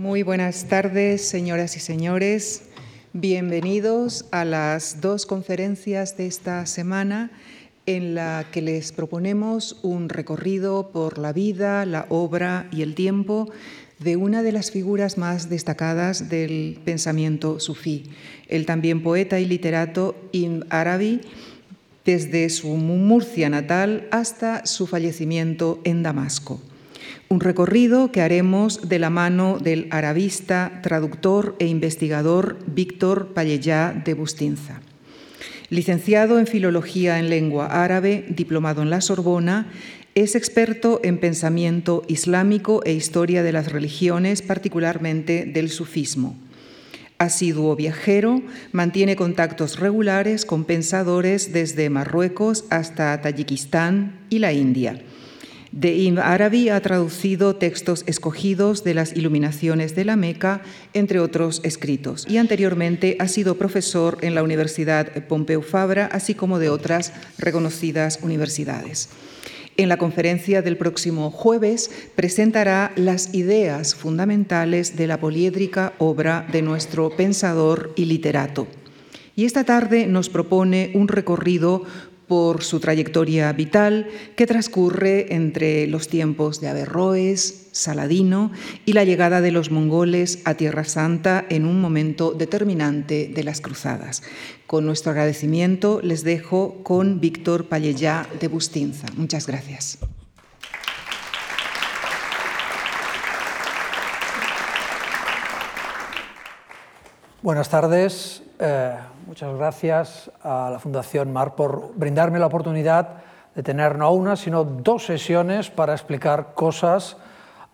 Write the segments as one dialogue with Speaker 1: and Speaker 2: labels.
Speaker 1: Muy buenas tardes, señoras y señores. Bienvenidos a las dos conferencias de esta semana en la que les proponemos un recorrido por la vida, la obra y el tiempo de una de las figuras más destacadas del pensamiento sufí, el también poeta y literato Ibn Arabi, desde su Murcia natal hasta su fallecimiento en Damasco. Un recorrido que haremos de la mano del arabista, traductor e investigador Víctor Pallellá de Bustinza. Licenciado en Filología en Lengua Árabe, diplomado en la Sorbona, es experto en pensamiento islámico e historia de las religiones, particularmente del sufismo. Asiduo viajero, mantiene contactos regulares con pensadores desde Marruecos hasta Tayikistán y la India. De Ibn Arabi ha traducido textos escogidos de las Iluminaciones de la Meca, entre otros escritos, y anteriormente ha sido profesor en la Universidad Pompeu Fabra, así como de otras reconocidas universidades. En la conferencia del próximo jueves presentará las ideas fundamentales de la poliédrica obra de nuestro pensador y literato. Y esta tarde nos propone un recorrido por su trayectoria vital que transcurre entre los tiempos de Averroes, Saladino y la llegada de los mongoles a Tierra Santa en un momento determinante de las cruzadas. Con nuestro agradecimiento les dejo con Víctor Pallellá de Bustinza. Muchas gracias.
Speaker 2: Buenas tardes. Eh, muchas gracias a la Fundación MAR por brindarme la oportunidad de tener no una, sino dos sesiones para explicar cosas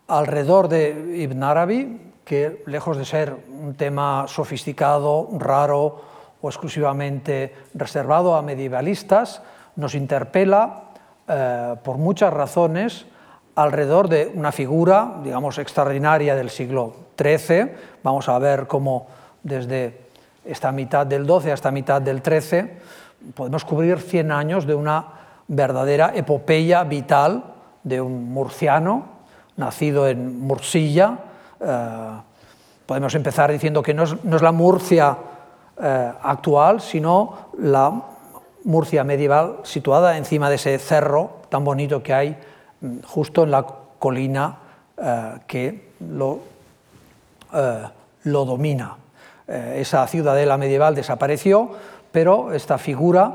Speaker 2: alrededor de Ibn Arabi, que lejos de ser un tema sofisticado, raro o exclusivamente reservado a medievalistas, nos interpela eh, por muchas razones alrededor de una figura, digamos, extraordinaria del siglo XIII. Vamos a ver cómo desde esta mitad del 12 hasta mitad del 13, podemos cubrir 100 años de una verdadera epopeya vital de un murciano nacido en Mursilla. Eh, podemos empezar diciendo que no es, la Murcia eh, actual, sino la Murcia medieval situada encima de ese cerro tan bonito que hay mm, justo en la colina eh, que lo, lo domina. Eh, esa ciudadela medieval desapareció, pero esta figura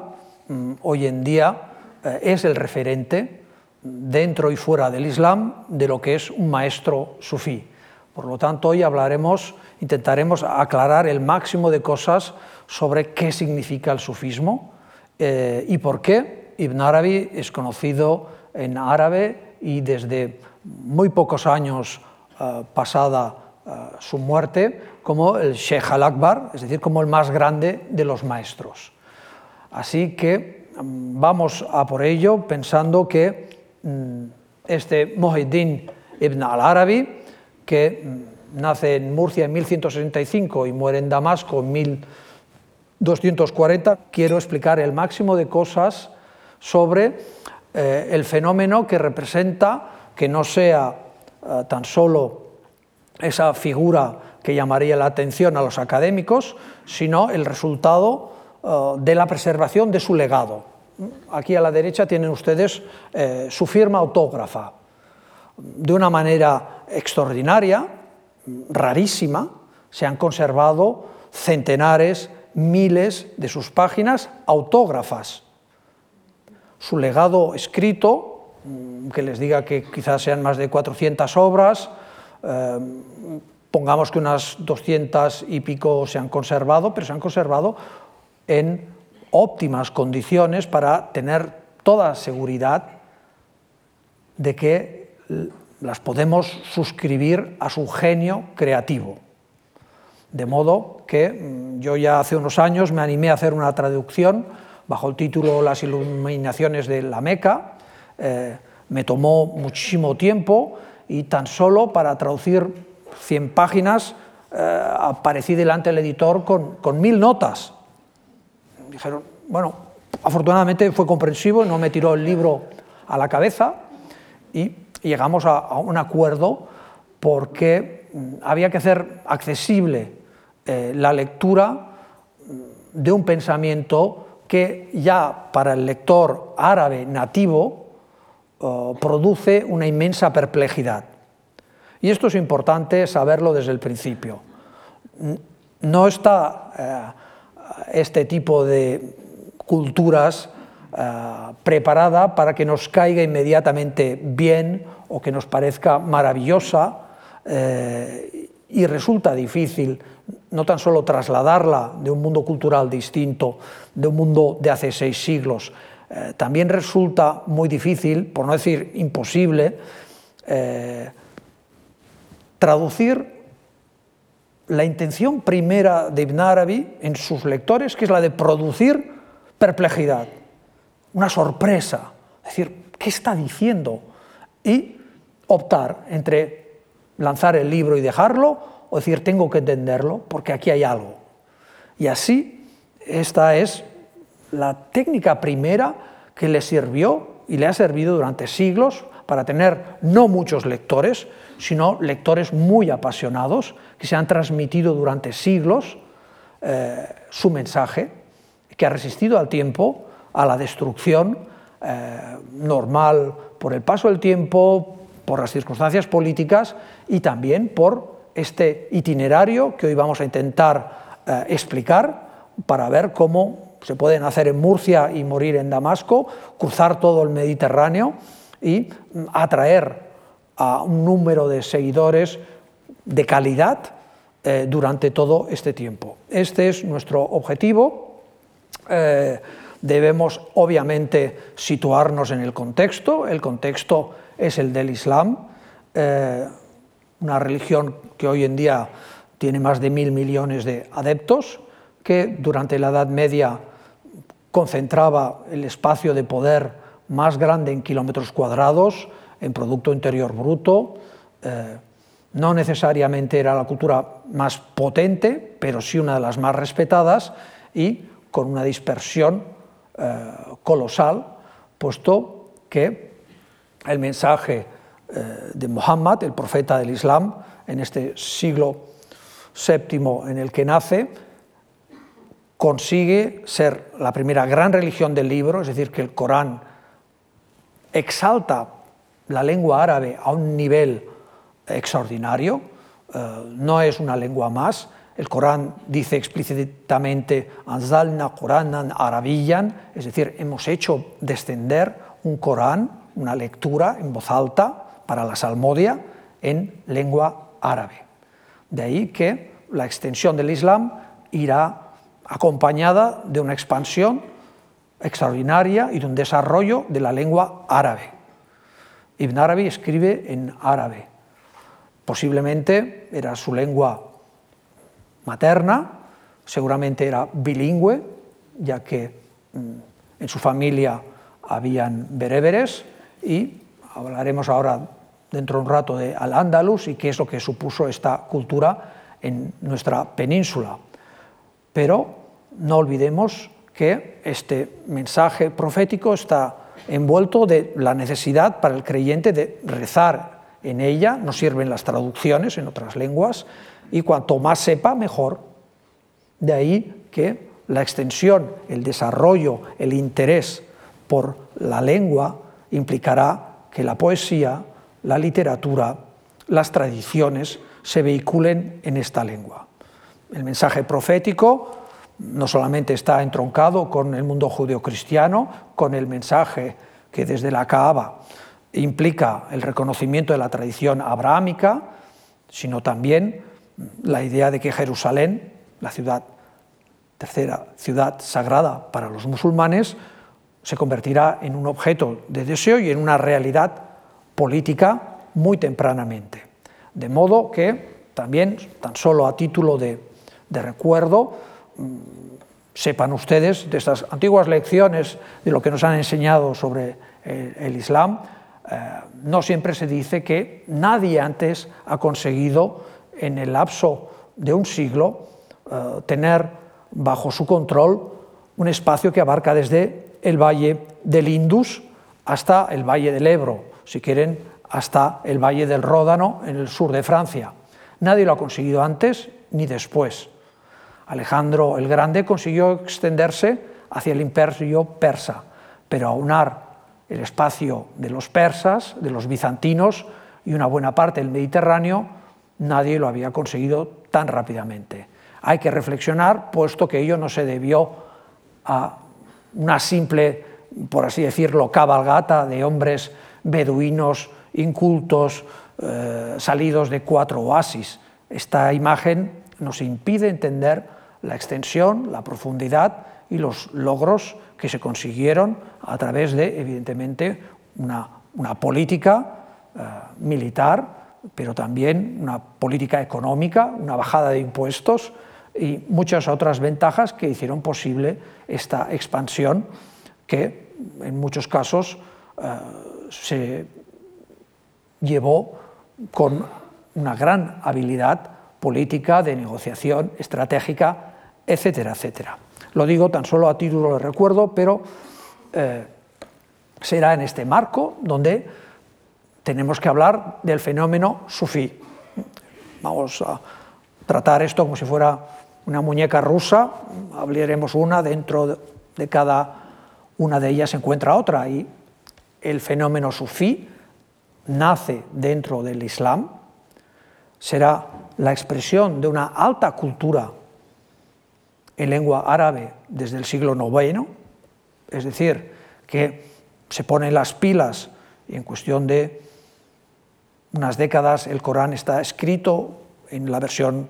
Speaker 2: mm, hoy en día eh, es el referente dentro y fuera del Islam de lo que es un maestro sufí. Por lo tanto, hoy hablaremos, intentaremos aclarar el máximo de cosas sobre qué significa el sufismo eh, y por qué Ibn Arabi es conocido en árabe y desde muy pocos años pasada su muerte como el Sheikh al-Akbar, es decir, como el más grande de los maestros. Así que mm, vamos a por ello pensando que mm, este Mohiddin ibn al-Arabi, que mm, nace en Murcia en 1165 y muere en Damasco en 1240, quiero explicar el máximo de cosas sobre eh, el fenómeno que representa que no sea eh, tan solo esa figura que llamaría la atención a los académicos, sino el resultado eh, de la preservación de su legado. Aquí a la derecha tienen ustedes eh, su firma autógrafa. De una manera extraordinaria, rarísima, se han conservado centenares, miles de sus páginas autógrafas. Su legado escrito, mm, que les diga que quizás sean más de 400 obras, eh, pongamos que unas 200 y pico se han conservado, pero se han conservado en óptimas condiciones para tener toda seguridad de que las podemos suscribir a su genio creativo. De modo que mm, yo ya hace unos años me animé a hacer una traducción bajo el título Las iluminaciones de la Meca. Eh, me tomó muchísimo tiempo y tan solo para traducir 100 páginas, eh, aparecí delante del editor con, mil notas. Dijeron, bueno, afortunadamente fue comprensivo, no me tiró el libro a la cabeza y llegamos a, un acuerdo porque mm, había que hacer accesible eh, la lectura mm, de un pensamiento que ya para el lector árabe nativo oh, produce una inmensa perplejidad. Y esto es importante saberlo desde el principio. No está eh, este tipo de culturas eh, preparada para que nos caiga inmediatamente bien o que nos parezca maravillosa eh, y resulta difícil no tan solo trasladarla de un mundo cultural distinto, de un mundo de hace seis siglos, también resulta muy difícil, por no decir imposible, traducir la intención primera de Ibn Arabi en sus lectores, que es la de producir perplejidad una sorpresa, decir, ¿qué está diciendo? Y optar entre lanzar el libro y dejarlo o decir, tengo que entenderlo porque aquí hay algo. Y así, esta es la técnica primera que le sirvió y le ha servido durante siglos para tener no muchos lectores, sino lectores muy apasionados que se han transmitido durante siglos eh, su mensaje, que ha resistido al tiempo a la destrucción eh, normal por el paso del tiempo, por las circunstancias políticas y también por este itinerario que hoy vamos a intentar eh, explicar para ver cómo se puede nacer en Murcia y morir en Damasco, cruzar todo el Mediterráneo y mm, atraer a un número de seguidores de calidad eh, durante todo este tiempo. Este es nuestro objetivo debemos obviamente situarnos en el contexto. El contexto es el del Islam, eh, una religión que hoy en día tiene más de mil millones de adeptos, que durante la Edad Media concentraba el espacio de poder más grande en kilómetros cuadrados, en Producto Interior Bruto. Eh, no necesariamente era la cultura más potente, pero sí una de las más respetadas y con una dispersión eh, colosal, puesto que el mensaje eh, de Muhammad, el profeta del Islam, en este siglo VII en el que nace, consigue ser la primera gran religión del libro, es decir, que el Corán exalta la lengua árabe a un nivel extraordinario, eh, no es una lengua más, el Corán dice explícitamente, Anzalna Quranan Arabiyan, es decir, hemos hecho descender un Corán, una lectura en voz alta para la salmodia en lengua árabe. De ahí que la extensión del Islam irá acompañada de una expansión extraordinaria y de un desarrollo de la lengua árabe. Ibn Arabi escribe en árabe. Posiblemente era su lengua materna, seguramente era bilingüe, ya que mm, en su familia habían bereberes, y hablaremos ahora dentro de un rato de Al-Ándalus y qué es lo que supuso esta cultura en nuestra península. Pero no olvidemos que este mensaje profético está envuelto de la necesidad para el creyente de rezar en ella, no sirven las traducciones en otras lenguas, y cuanto más sepa, mejor. De ahí que la extensión, el desarrollo, el interés por la lengua implicará que la poesía, la literatura, las tradiciones se vehiculen en esta lengua. El mensaje profético no solamente está entroncado con el mundo judeocristiano, con el mensaje que desde la Kaaba implica el reconocimiento de la tradición abrahámica, sino también la idea de que Jerusalén, la ciudad, tercera ciudad sagrada para los musulmanes, se convertirá en un objeto de deseo y en una realidad política muy tempranamente. De modo que también, tan solo a título de, recuerdo, mm, sepan ustedes de estas antiguas lecciones de lo que nos han enseñado sobre el, Islam, eh, no siempre se dice que nadie antes ha conseguido en el lapso de un siglo, eh, tener bajo su control un espacio que abarca desde el valle del Indus hasta el valle del Ebro, si quieren, hasta el valle del Ródano en el sur de Francia. Nadie lo ha conseguido antes ni después. Alejandro el Grande consiguió extenderse hacia el imperio persa, pero aunar el espacio de los persas, de los bizantinos y una buena parte del Mediterráneo, nadie lo había conseguido tan rápidamente. Hay que reflexionar, puesto que ello no se debió a una simple, por así decirlo, cabalgata de hombres beduinos, incultos, eh, salidos de cuatro oasis. Esta imagen nos impide entender la extensión, la profundidad y los logros que se consiguieron a través de, evidentemente, una, política eh, militar, pero también una política económica, una bajada de impuestos y muchas otras ventajas que hicieron posible esta expansión que en muchos casos eh, se llevó con una gran habilidad política, de negociación estratégica, etcétera, etcétera. Lo digo tan solo a título de recuerdo, pero eh, será en este marco donde tenemos que hablar del fenómeno sufí. Vamos a tratar esto como si fuera una muñeca rusa, hablaremos una, dentro de cada una de ellas se encuentra otra, y el fenómeno sufí nace dentro del Islam, será la expresión de una alta cultura en lengua árabe desde el siglo IX, es decir, que se ponen las pilas y en cuestión de unas décadas el Corán está escrito en la versión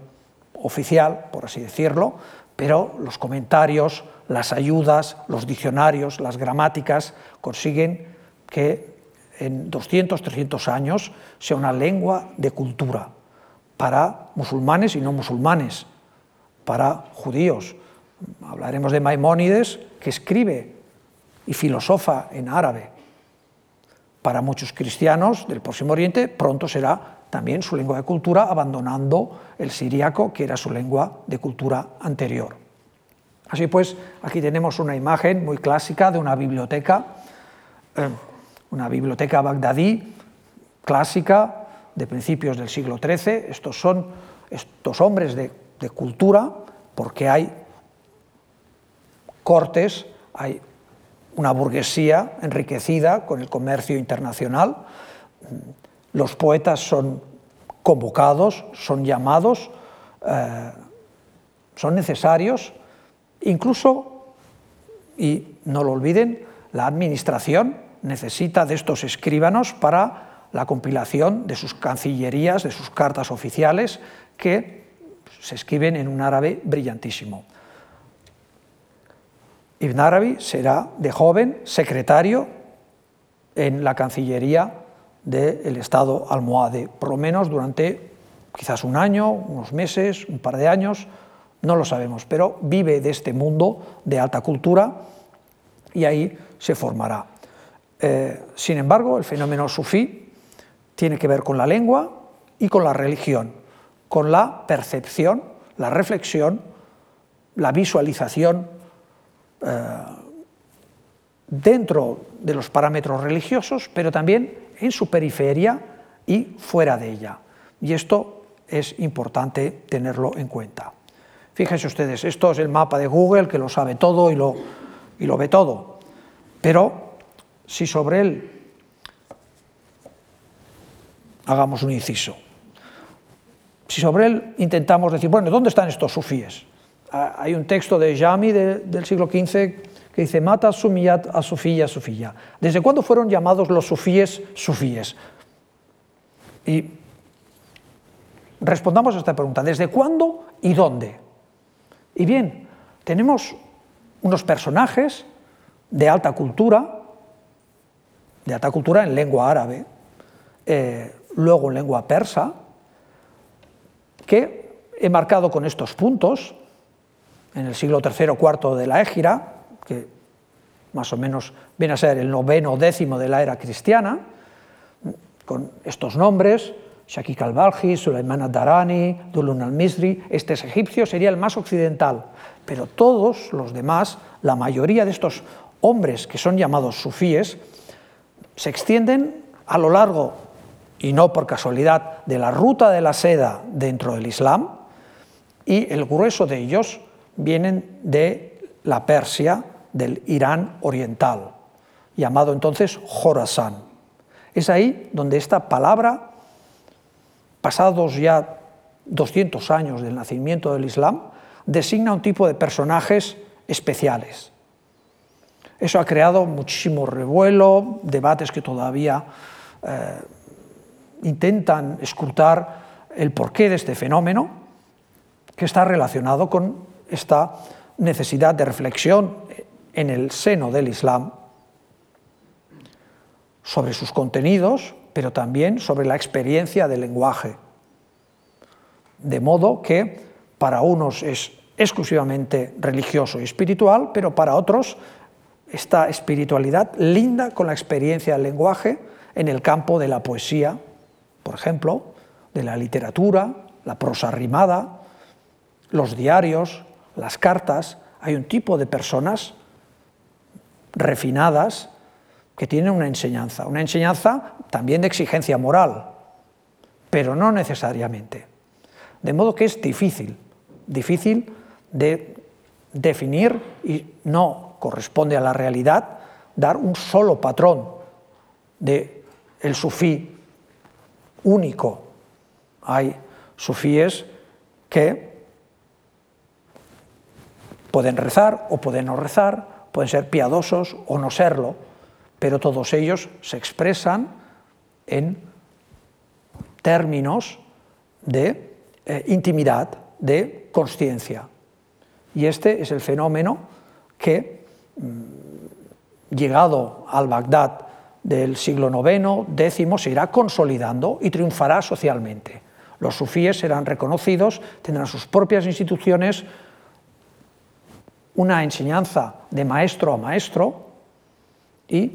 Speaker 2: oficial, por así decirlo, pero los comentarios, las ayudas, los diccionarios, las gramáticas consiguen que en 200, 300 años sea una lengua de cultura para musulmanes y no musulmanes, para judíos. Hablaremos de Maimónides, que escribe y filosofa en árabe. Para muchos cristianos del Próximo Oriente pronto será también su lengua de cultura, abandonando el siriaco, que era su lengua de cultura anterior. Así pues, aquí tenemos una imagen muy clásica de una biblioteca, eh, una biblioteca bagdadí clásica de principios del siglo XIII. Estos son estos hombres de, de cultura, porque hay cortes, hay una burguesía enriquecida con el comercio internacional, los poetas son convocados, son llamados, eh, son necesarios, incluso, y no lo olviden, la administración necesita de estos escribanos para la compilación de sus cancillerías, de sus cartas oficiales, que se escriben en un árabe brillantísimo. Ibn Arabi será de joven secretario en la Cancillería del Estado almohade, por lo menos durante quizás un año, unos meses, un par de años, no lo sabemos, pero vive de este mundo de alta cultura y ahí se formará. Eh, sin embargo, el fenómeno sufí tiene que ver con la lengua y con la religión, con la percepción, la reflexión, la visualización dentro de los parámetros religiosos, pero también en su periferia y fuera de ella. Y esto es importante tenerlo en cuenta. Fíjense ustedes, esto es el mapa de Google que lo sabe todo y lo, y lo ve todo. Pero si sobre él hagamos un inciso, si sobre él intentamos decir, bueno, ¿dónde están estos sufíes? Hay un texto de Jami del siglo XV que dice, mata sumiyat a sufía sufía. ¿Desde cuándo fueron llamados los sufíes sufíes? Y respondamos a esta pregunta, ¿desde cuándo y dónde? Y bien, tenemos unos personajes de alta cultura, de alta cultura en lengua árabe, eh, luego en lengua persa, que he marcado con estos puntos, en el siglo III o IV de la Égira, que más o menos viene a ser el noveno décimo de la era cristiana, con estos nombres, Shakik al-Balji, Sulaiman ad-Darani, Dulun al-Misri, este es egipcio, sería el más occidental, pero todos los demás, la mayoría de estos hombres que son llamados sufíes, se extienden a lo largo y no por casualidad, de la ruta de la seda dentro del Islam, y el grueso de ellos vienen de la Persia, del Irán oriental, llamado entonces Jorasan. Es ahí donde esta palabra, pasados ya 200 años del nacimiento del Islam, designa un tipo de personajes especiales. Eso ha creado muchísimo revuelo, debates que todavía eh, intentan escrutar el porqué de este fenómeno, que está relacionado con esta necesidad de reflexión en el seno del Islam sobre sus contenidos, pero también sobre la experiencia del lenguaje. De modo que para unos es exclusivamente religioso y espiritual, pero para otros esta espiritualidad linda con la experiencia del lenguaje en el campo de la poesía, por ejemplo, de la literatura, la prosa rimada, los diarios, las cartas. Hay un tipo de personas refinadas que tienen una enseñanza, una enseñanza también de exigencia moral, pero no necesariamente. De modo que es difícil, difícil de definir y no corresponde a la realidad dar un solo patrón de el sufí único. Hay sufíes que pueden rezar o pueden no rezar, pueden ser piadosos o no serlo, pero todos ellos se expresan en términos de eh, intimidad, de consciencia. Y este es el fenómeno que, mm, llegado al Bagdad del siglo IX, X, se irá consolidando y triunfará socialmente. Los sufíes serán reconocidos, tendrán sus propias instituciones, una enseñanza de maestro a maestro y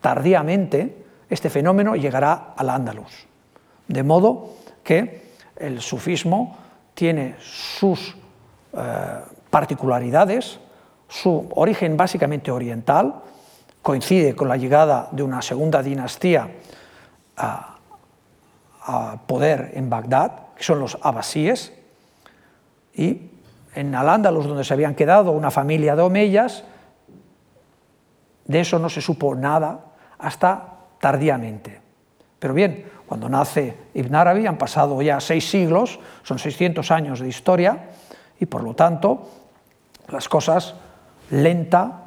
Speaker 2: tardíamente este fenómeno llegará al Andalus. De modo que el sufismo tiene sus eh, particularidades, su origen básicamente oriental, coincide con la llegada de una segunda dinastía a, poder en Bagdad, que son los abasíes, y en Al-Ándalus, donde se habían quedado una familia de omeyas, de eso no se supo nada hasta tardíamente. Pero bien, cuando nace Ibn Arabi han pasado ya seis siglos, son 600 años de historia, y por lo tanto las cosas lenta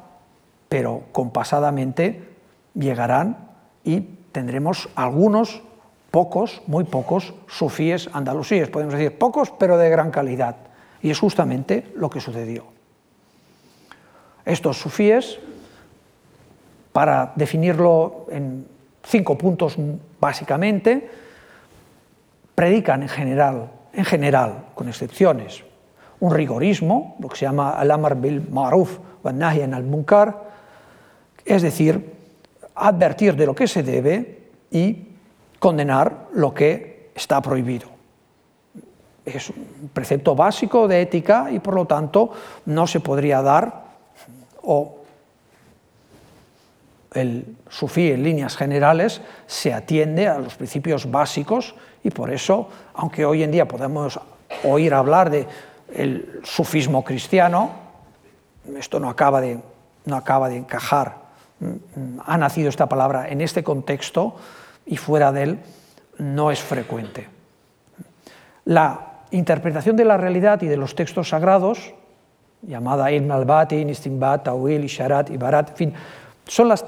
Speaker 2: pero compasadamente llegarán y tendremos algunos, pocos, muy pocos, sufíes andalusíes, podemos decir pocos pero de gran calidad. Y es justamente lo que sucedió. Estos sufíes, para definirlo en cinco puntos básicamente, predican en general, en general, con excepciones, un rigorismo, lo que se llama al-amar bil ma'ruf wa al-munkar, es decir, advertir de lo que se debe y condenar lo que está prohibido. Es un precepto básico de ética y por lo tanto no se podría dar o el sufí en líneas generales se atiende a los principios básicos y por eso, aunque hoy en día podemos oír hablar de sufismo cristiano, esto no acaba de, no acaba de encajar. Ha nacido esta palabra en este contexto y fuera de él no es frecuente. La interpretación de la realidad y de los textos sagrados, llamada Ibn al-Batin, Istinbat, Tawil, Isharat, Ibarat, en fin, son las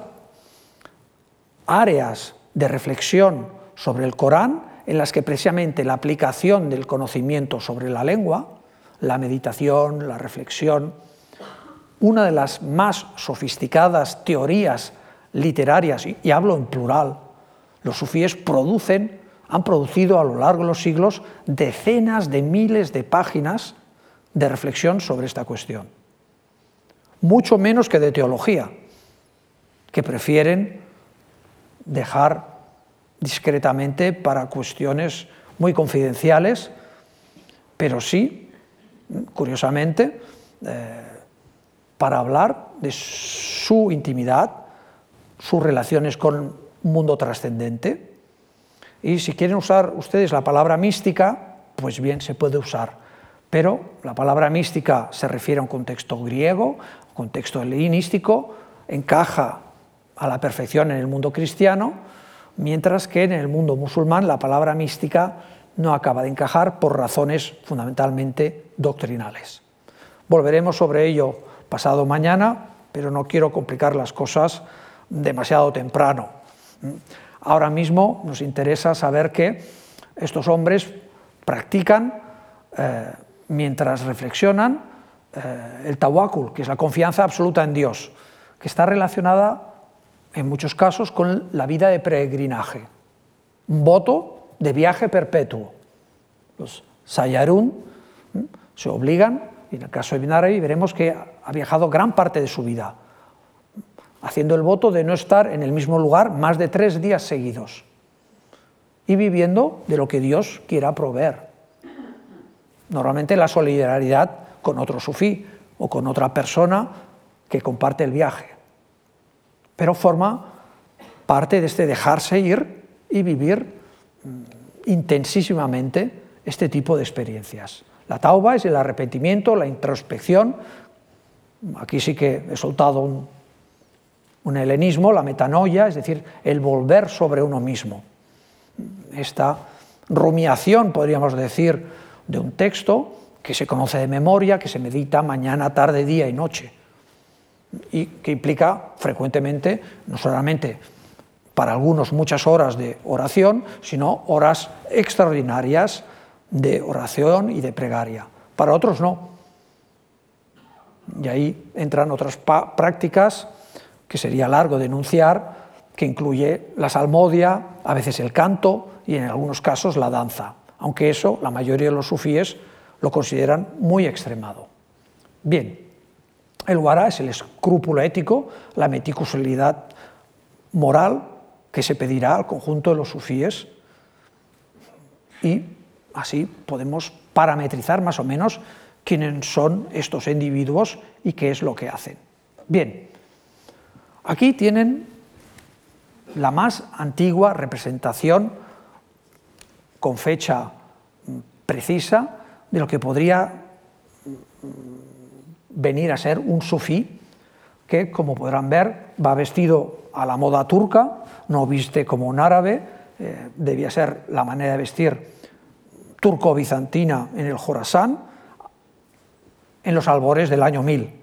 Speaker 2: áreas de reflexión sobre el Corán en las que precisamente la aplicación del conocimiento sobre la lengua, la meditación, la reflexión, una de las más sofisticadas teorías literarias, y hablo en plural, los sufíes producen, han producido a lo largo de los siglos decenas de miles de páginas de reflexión sobre esta cuestión. Mucho menos que de teología, que prefieren dejar discretamente para cuestiones muy confidenciales, pero sí, curiosamente, eh, para hablar de su intimidad, sus relaciones con un mundo trascendente, Y si quieren usar ustedes la palabra mística, pues bien, se puede usar. Pero la palabra mística se refiere a un contexto griego, contexto helenístico, encaja a la perfección en el mundo cristiano, mientras que en el mundo musulmán la palabra mística no acaba de encajar por razones fundamentalmente doctrinales. Volveremos sobre ello pasado mañana, pero no quiero complicar las cosas demasiado temprano. Ahora mismo nos interesa saber que estos hombres practican, eh, mientras reflexionan, eh, el tawakul, que es la confianza absoluta en Dios, que está relacionada en muchos casos con la vida de peregrinaje, un voto de viaje perpetuo. Los Sayarun se obligan, y en el caso de Binarabi veremos que ha viajado gran parte de su vida, haciendo el voto de no estar en el mismo lugar más de tres días seguidos y viviendo de lo que Dios quiera proveer. Normalmente la solidaridad con otro sufí o con otra persona que comparte el viaje pero forma parte de este dejarse ir y vivir mm, intensísimamente este tipo de experiencias. La tauba es el arrepentimiento, la introspección. Aquí sí que he soltado un, un helenismo, la metanoia, es decir, el volver sobre uno mismo. Esta rumiación, podríamos decir, de un texto que se conoce de memoria, que se medita mañana, tarde, día y noche y que implica frecuentemente, no solamente para algunos muchas horas de oración, sino horas extraordinarias de oración y de pregaria. Para otros no. Y ahí entran otras prácticas que sería largo denunciar, que incluye la salmodia, a veces el canto y en algunos casos la danza, aunque eso la mayoría de los sufíes lo consideran muy extremado. Bien, el wara es el escrúpulo ético, la meticulosidad moral que se pedirá al conjunto de los sufíes y así podemos parametrizar más o menos quiénes son estos individuos y qué es lo que hacen. Bien, aquí tienen la más antigua representación con fecha precisa de lo que podría venir a ser un sufí que, como podrán ver, va vestido a la moda turca, no viste como un árabe, eh, debía ser la manera de vestir turco-bizantina en el Jorasán, en los albores del año 1000.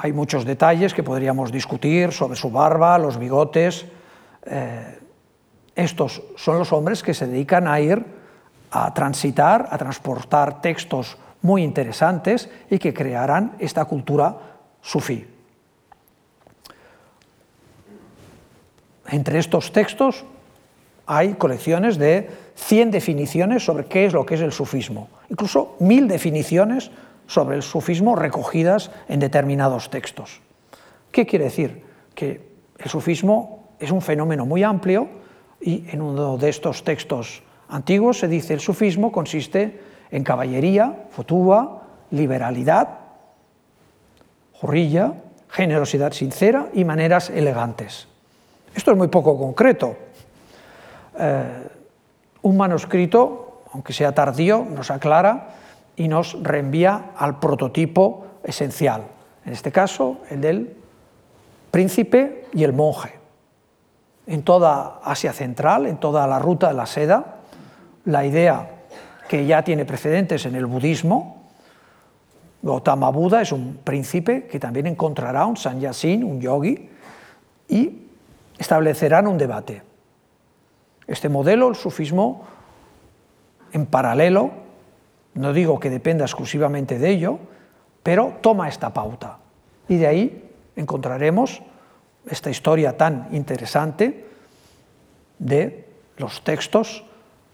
Speaker 2: Hay muchos detalles que podríamos discutir sobre su barba, los bigotes. Eh, estos son los hombres que se dedican a ir a transitar, a transportar textos muy interesantes y que crearán esta cultura sufí. Entre estos textos hay colecciones de 100 definiciones sobre qué es lo que es el sufismo, incluso mil definiciones sobre el sufismo recogidas en determinados textos. ¿Qué quiere decir? Que el sufismo es un fenómeno muy amplio y en uno de estos textos antiguo se dice el sufismo consiste en caballería, fotúa, liberalidad, jorrilla, generosidad sincera y maneras elegantes. Esto es muy poco concreto. Eh, un manuscrito, aunque sea tardío, nos aclara y nos reenvía al prototipo esencial, en este caso el del príncipe y el monje. En toda Asia Central, en toda la ruta de la seda, la idea que ya tiene precedentes en el budismo. Gautama Buda es un príncipe que también encontrará un sanyasin, un yogi, y establecerán un debate. Este modelo, el sufismo, en paralelo, no digo que dependa exclusivamente de ello, pero toma esta pauta. Y de ahí encontraremos esta historia tan interesante de los textos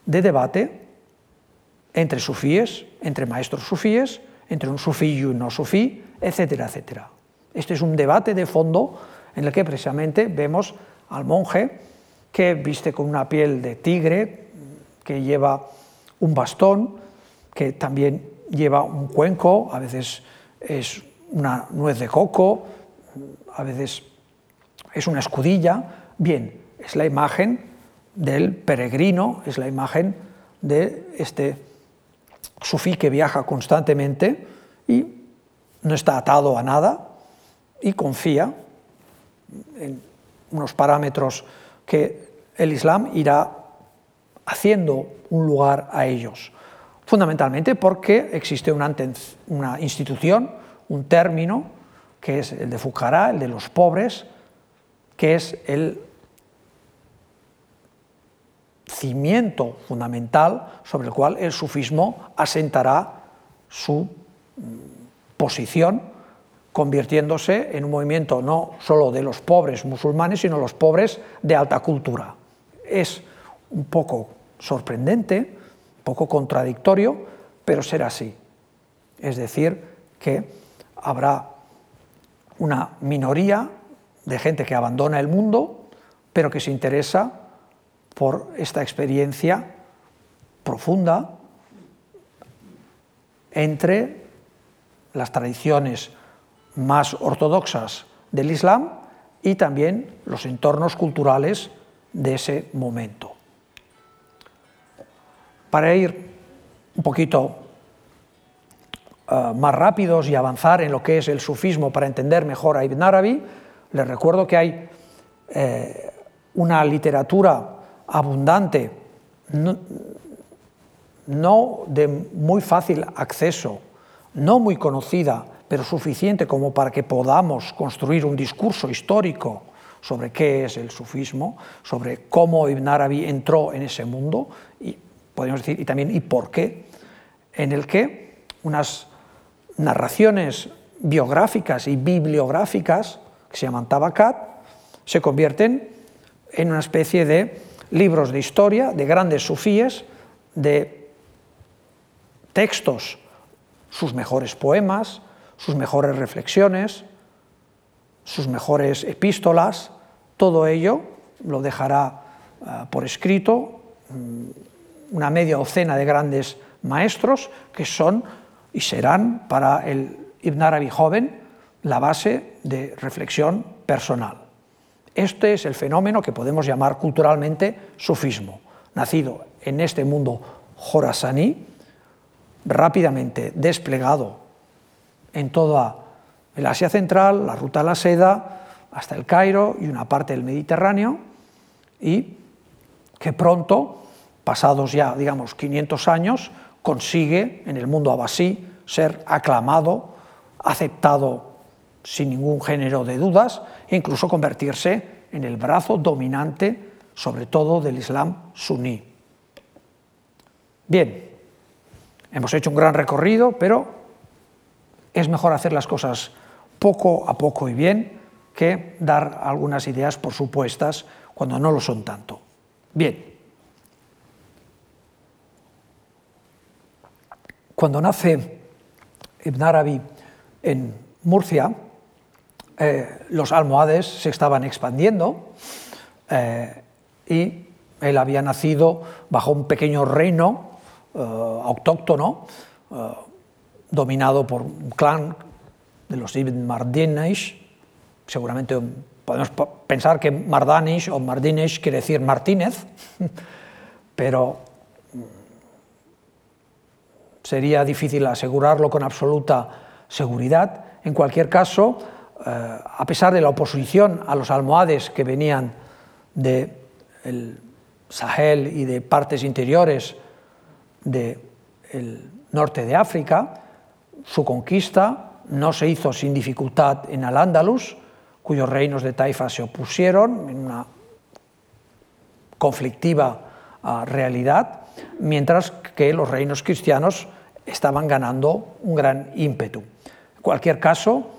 Speaker 2: de debate entre sufíes, entre maestros sufíes, entre un sufí y un no sufí, etcétera, etcétera. Este es un debate de fondo en el que precisamente vemos al monje que viste con una piel de tigre, que lleva un bastón, que también lleva un cuenco, a veces es una nuez de coco, a veces es una escudilla. Bien, es la imagen del peregrino, es la imagen de este sufí que viaja constantemente y no está atado a nada y confía en unos parámetros que el Islam irá haciendo un lugar a ellos. Fundamentalmente porque existe una, institución, un término, que es el de Fukará, el de los pobres, que es el cimiento fundamental sobre el cual el sufismo asentará su mm, posición, convirtiéndose en un movimiento no solo de los pobres musulmanes, sino los pobres de alta cultura. Es un poco sorprendente, poco contradictorio, pero será así. Es decir, que habrá una minoría de gente que abandona el mundo, pero que se interesa por esta experiencia profunda entre las tradiciones más ortodoxas del Islam y también los entornos culturales de ese momento. Para ir un poquito eh, más rápidos y avanzar en lo que es el sufismo para entender mejor a Ibn Arabi, les recuerdo que hay eh, una literatura abundante, no, de muy fácil acceso, no muy conocida, pero suficiente como para que podamos construir un discurso histórico sobre qué es el sufismo, sobre cómo Ibn Arabi entró en ese mundo y podemos decir y también y por qué, en el que unas narraciones biográficas y bibliográficas que se llaman tabakat se convierten en una especie de libros de historia, de grandes sufíes, de textos, sus mejores poemas, sus mejores reflexiones, sus mejores epístolas, todo ello lo dejará ah, por escrito mm, una media docena de grandes maestros que son y serán para el Ibn Arabi joven la base de reflexión personal. Este es el fenómeno que podemos llamar culturalmente sufismo, nacido en este mundo jorasaní, rápidamente desplegado en toda el Asia Central, la ruta de la seda, hasta el Cairo y una parte del Mediterráneo, y que pronto, pasados ya, digamos, 500 años, consigue en el mundo abasí ser aclamado, aceptado sin ningún género de dudas, e incluso convertirse en el brazo dominante, sobre todo del Islam suní. Bien, hemos hecho un gran recorrido, pero es mejor hacer las cosas poco a poco y bien que dar algunas ideas por supuestas cuando no lo son tanto. Bien. Cuando nace Ibn Arabi en Murcia, eh, los almohades se estaban expandiendo eh, y él había nacido bajo un pequeño reino eh, autóctono dominado por un clan de los Ibn Mardinish. Seguramente podemos pensar que Mardanish o Mardinish quiere decir Martínez, pero sería difícil asegurarlo con absoluta seguridad. En cualquier caso, eh, a pesar de la oposición a los almohades que venían del Sahel y de partes interiores del norte de África, su conquista no se hizo sin dificultad en Al-Ándalus, cuyos reinos de Taifa se opusieron en una conflictiva ah, realidad, mientras que los reinos cristianos estaban ganando un gran ímpetu. En cualquier caso,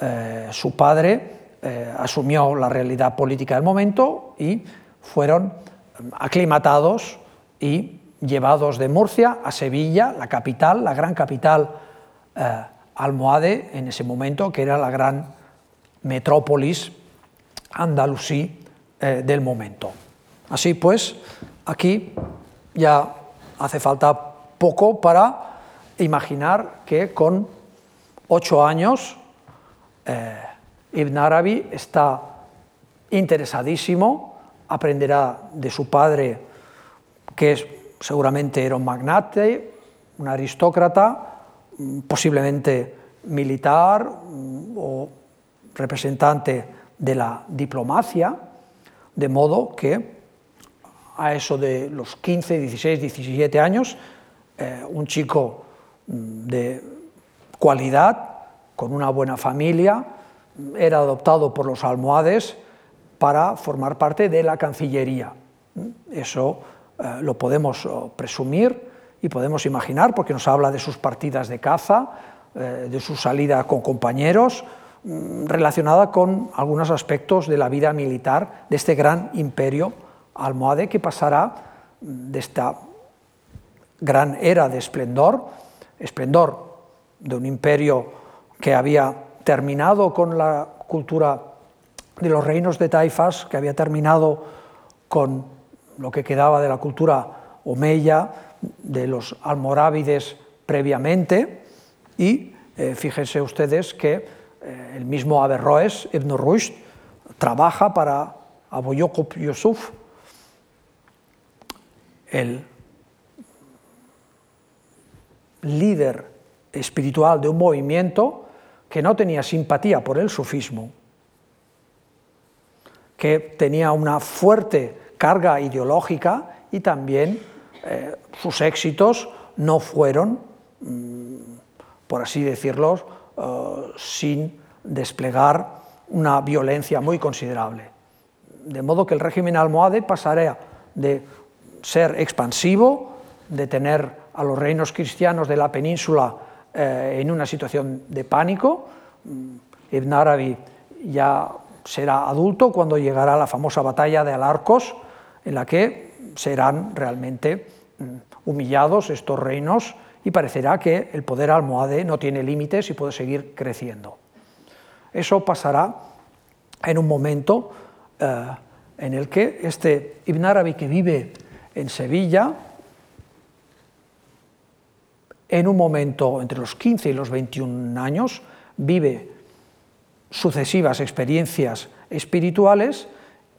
Speaker 2: eh, su padre eh, asumió la realidad política del momento y fueron mm, aclimatados y llevados de Murcia a Sevilla, la capital, la gran capital eh, almohade en ese momento, que era la gran metrópolis andalusí del momento. Así pues, aquí ya hace falta poco para imaginar que con ocho años eh, Ibn Arabi está interesadísimo aprenderá de su padre, que es, seguramente era un magnate, un aristócrata, posiblemente militar mm, o representante de la diplomacia, de modo que a eso de los 15, 16, 17 años, eh, un chico de cualidad, con una buena familia, era adoptado por los almohades para formar parte de la Cancillería. Eso eh, lo podemos oh, presumir y podemos imaginar porque nos habla de sus partidas de caza, eh, de su salida con compañeros, mm, relacionada con algunos aspectos de la vida militar de este gran imperio almohade que pasará de esta gran era de esplendor, esplendor de un imperio que había terminado con la cultura de los reinos de taifas, que había terminado con lo que quedaba de la cultura omeya, de los almorávides previamente, y eh, fíjense ustedes que eh, el mismo Averroes, Ibn Rushd, trabaja para Abu Yusuf, el líder espiritual de un movimiento que no tenía simpatía por el sufismo, que tenía una fuerte carga ideológica y también eh, sus éxitos no fueron, mm, por así decirlo, eh, sin desplegar una violencia muy considerable. De modo que el régimen almohade pasaría de ser expansivo, de tener a los reinos cristianos de la península eh, en una situación de pánico. Mm, Ibn Arabi ya será adulto cuando llegará la famosa batalla de Alarcos, en la que serán realmente mm, humillados estos reinos y parecerá que el poder almohade no tiene límites y puede seguir creciendo. Eso pasará en un momento eh, en el que este Ibn Arabi que vive en Sevilla, en un momento entre los 15 y los 21 años, vive sucesivas experiencias espirituales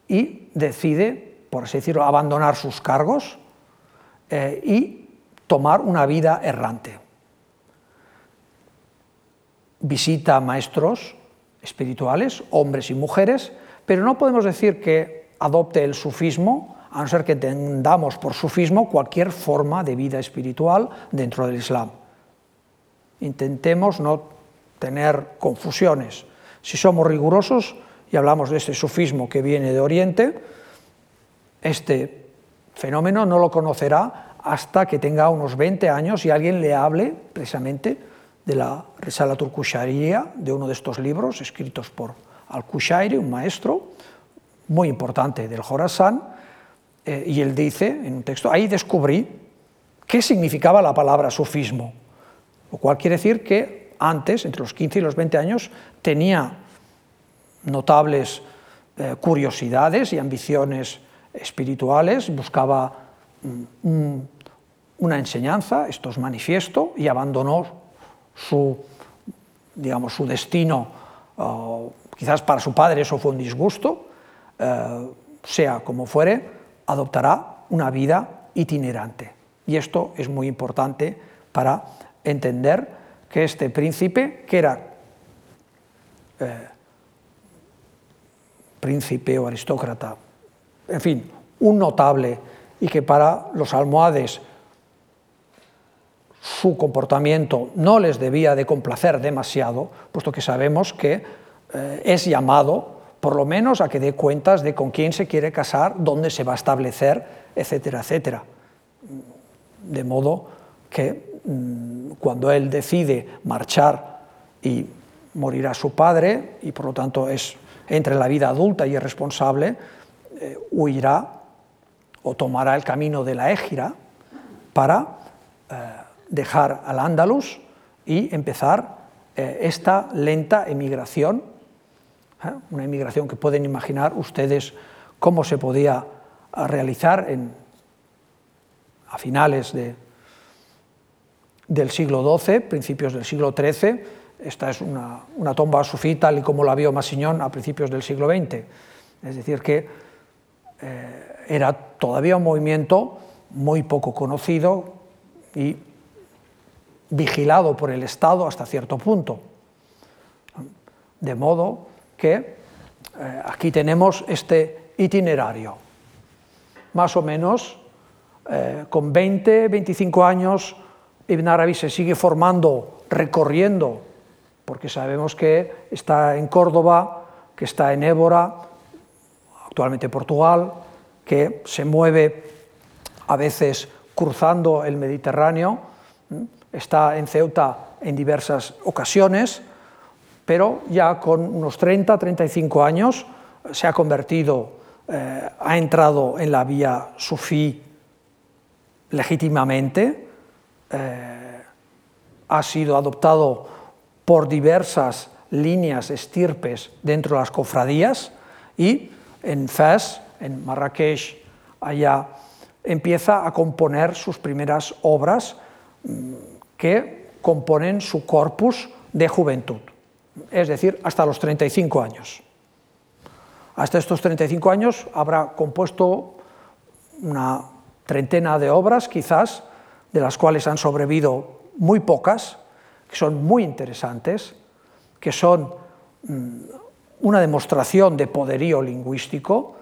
Speaker 2: y decide, por así decirlo, abandonar sus cargos eh, y tomar una vida errante. Visita maestros espirituales, hombres y mujeres, pero no podemos decir que adopte el sufismo a no ser que entendamos por sufismo cualquier forma de vida espiritual dentro del Islam. Intentemos no tener confusiones. Si somos rigurosos y hablamos de este sufismo que viene de Oriente, este fenómeno no lo conocerá hasta que tenga unos 20 años y alguien le hable precisamente de la Resala Turkusharia, de uno de estos libros escritos por Al-Kushairi, un maestro muy importante del Jorasán, eh, y él dice en un texto, ahí descubrí qué significaba la palabra sufismo, lo cual quiere decir que antes, entre los 15 y los 20 años, tenía notables eh, curiosidades y ambiciones espirituales, buscaba mm, una enseñanza, esto es manifiesto, y abandonó su, digamos, su destino, uh, quizás para su padre eso fue un disgusto, uh, sea como fuere, adoptará una vida itinerante. Y esto es muy importante para entender que este príncipe, que era eh, príncipe o aristócrata, en fin, un notable y que para los almohades su comportamiento no les debía de complacer demasiado, puesto que sabemos que eh, es llamado por lo menos a que dé cuentas de con quién se quiere casar, dónde se va a establecer, etcétera, etcétera. De modo que mm, cuando él decide marchar y morirá su padre, y por lo tanto es entre la vida adulta y es responsable, eh, huirá o tomará el camino de la Égira para eh, dejar al Andalus y empezar eh, esta lenta emigración ¿eh? una inmigración que pueden imaginar ustedes cómo se podía realizar a finales del siglo XII, principios del siglo XIII. Esta es una, tumba sufí tal y como la vio Massignón a principios del siglo XX. Es decir, que eh, era todavía un movimiento muy poco conocido y vigilado por el Estado hasta cierto punto. De modo que eh, aquí tenemos este itinerario. Más o menos, eh, con 20, 25 años, Ibn Arabi se sigue formando, recorriendo, porque sabemos que está en Córdoba, que está en Évora, actualmente Portugal, que se mueve a veces cruzando el Mediterráneo, está en Ceuta en diversas ocasiones, pero ya con unos 30, 35 años se ha convertido, eh, ha entrado en la vía sufí legítimamente, eh, ha sido adoptado por diversas líneas estirpes dentro de las cofradías y en Fez, en Marrakech, allá empieza a componer sus primeras obras mm, que componen su corpus de juventud, es decir, hasta los 35 años. Hasta estos 35 años habrá compuesto una treintena de obras, quizás, de las cuales han sobrevivido muy pocas, que son muy interesantes, que son mm, una demostración de poderío lingüístico,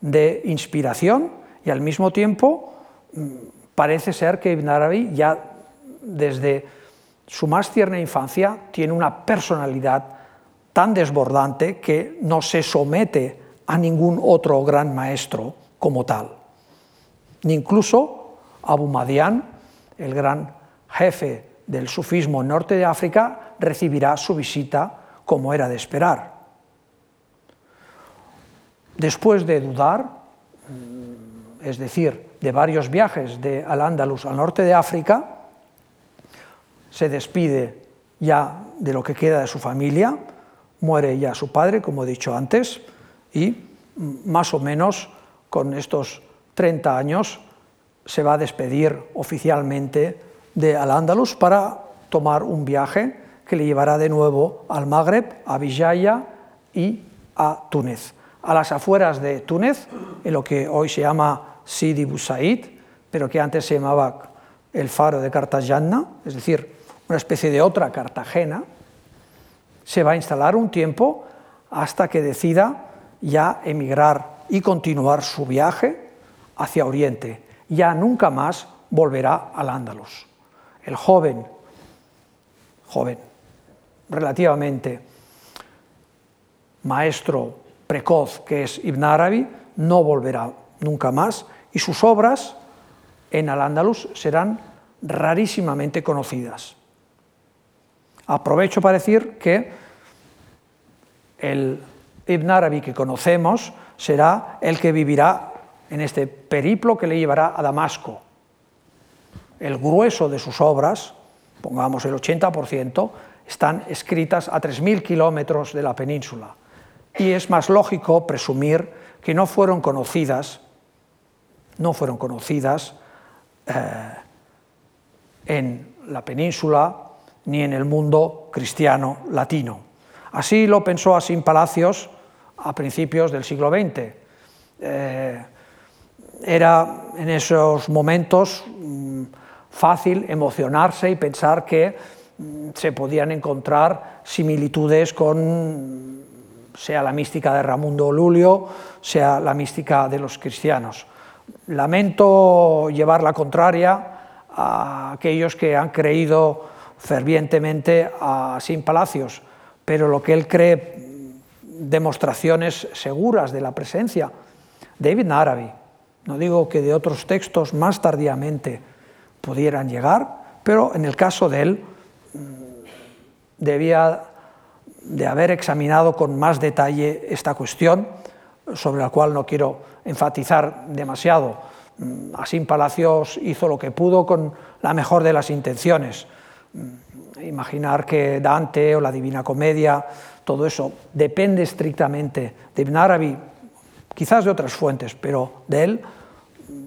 Speaker 2: de inspiración, y al mismo tiempo mm, parece ser que Ibn Arabi ya desde su más tierna infancia tiene una personalidad tan desbordante que no se somete a ningún otro gran maestro como tal. Ni incluso Abu Madian, el gran jefe del sufismo en norte de África, recibirá su visita como era de esperar. Después de dudar, mm, es decir, de varios viajes de Al-Ándalus al norte de África, se despide ya de lo que queda de su familia, muere ya su padre, como he dicho antes, y más o menos con estos 30 años se va a despedir oficialmente de Al-Ándalus para tomar un viaje que le llevará de nuevo al Magreb, a Vijaya y a Túnez. A las afueras de Túnez, en lo que hoy se llama Sidi Busaid, pero que antes se llamaba el faro de Cartagena, es decir, una especie de otra Cartagena, se va a instalar un tiempo hasta que decida ya emigrar y continuar su viaje hacia Oriente. Ya nunca más volverá al Ándalus. El joven, joven, relativamente maestro precoz que es Ibn Arabi, no volverá nunca más y sus obras en Al-Ándalus serán rarísimamente conocidas. Aprovecho para decir que el Ibn Arabi que conocemos será el que vivirá en este periplo que le llevará a Damasco. El grueso de sus obras, pongamos el 80%, están escritas a 3.000 kilómetros de la península. Y es más lógico presumir que no fueron conocidas, no fueron conocidas eh, en la península ni en el mundo cristiano latino. Así lo pensó Asín Palacios a principios del siglo XX. Eh, era en esos momentos mm, fácil emocionarse y pensar que mm, se podían encontrar similitudes con sea la mística de Ramundo Lulio, sea la mística de los cristianos. Lamento llevar la contraria a aquellos que han creído fervientemente a Sin Palacios, pero lo que él cree demostraciones seguras de la presencia de Ibn Arabi. No digo que de otros textos más tardíamente pudieran llegar, pero en el caso de él mm, debía de haber examinado con más detalle esta cuestión, sobre la cual no quiero enfatizar demasiado. Mm, Así Palacios hizo lo que pudo con la mejor de las intenciones. Mm, imaginar que Dante o la Divina Comedia, todo eso depende estrictamente de Ibn Arabi, quizás de otras fuentes, pero de él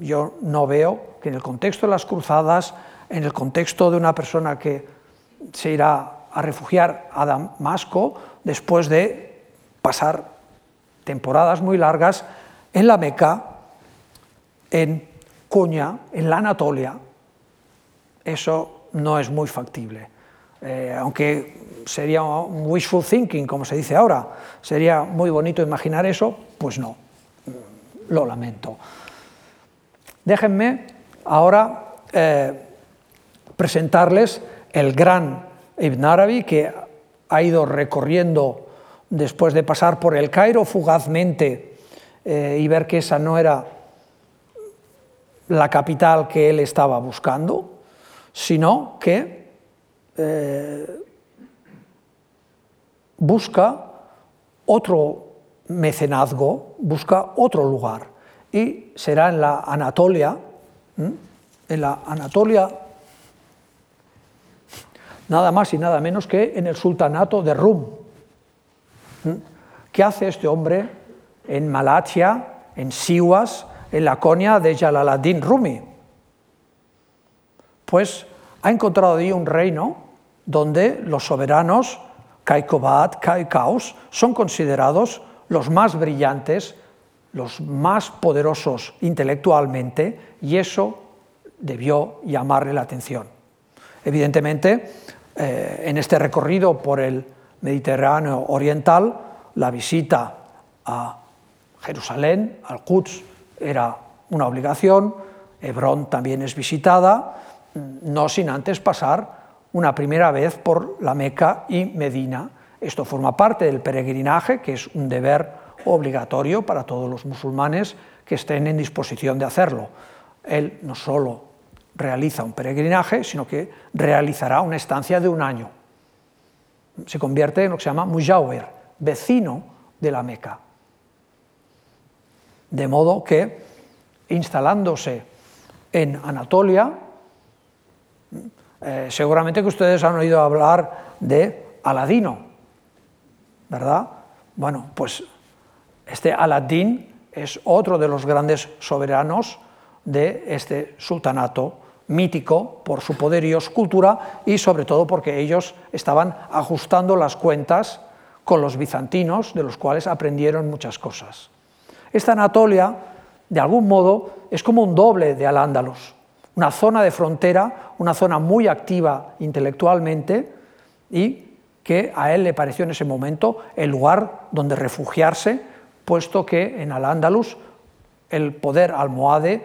Speaker 2: yo no veo que en el contexto de las cruzadas, en el contexto de una persona que se irá a refugiar a Damasco después de pasar temporadas muy largas en la Meca, en Cuña, en la Anatolia, eso no es muy factible. Eh, aunque sería un wishful thinking, como se dice ahora, sería muy bonito imaginar eso, pues no, lo lamento. Déjenme ahora eh, presentarles el gran Ibn Arabi que ha ido recorriendo después de pasar por el Cairo fugazmente eh, y ver que esa no era la capital que él estaba buscando, sino que eh, busca otro mecenazgo, busca otro lugar, y será en la Anatolia, en la Anatolia nada más y nada menos que en el sultanato de Rum. ¿Qué hace este hombre en Malatia, en Siwas, en la conia de Jalaladdin Rumi? Pues ha encontrado ahí un reino donde los soberanos Kaikobat, Kaikaos son considerados los más brillantes, los más poderosos intelectualmente, y eso debió llamarle la atención. Evidentemente, eh, en este recorrido por el Mediterráneo oriental, la visita a Jerusalén, al Quds, era una obligación, Hebrón también es visitada, no sin antes pasar una primera vez por la Meca y Medina. Esto forma parte del peregrinaje, que es un deber obligatorio para todos los musulmanes que estén en disposición de hacerlo. Él no solo realiza un peregrinaje, sino que realizará una estancia de un año. Se convierte en lo que se llama mujawir, vecino de la Meca. De modo que, instalándose en Anatolia, eh, seguramente que ustedes han oído hablar de Aladino, ¿verdad? Bueno, pues este Aladín es otro de los grandes soberanos de este sultanato mítico por su poder y escultura y sobre todo porque ellos estaban ajustando las cuentas con los bizantinos, de los cuales aprendieron muchas cosas. Esta Anatolia, de algún modo, es como un doble de Al-Ándalus, una zona de frontera, una zona muy activa intelectualmente y que a él le pareció en ese momento el lugar donde refugiarse, puesto que en Al-Ándalus el poder almohade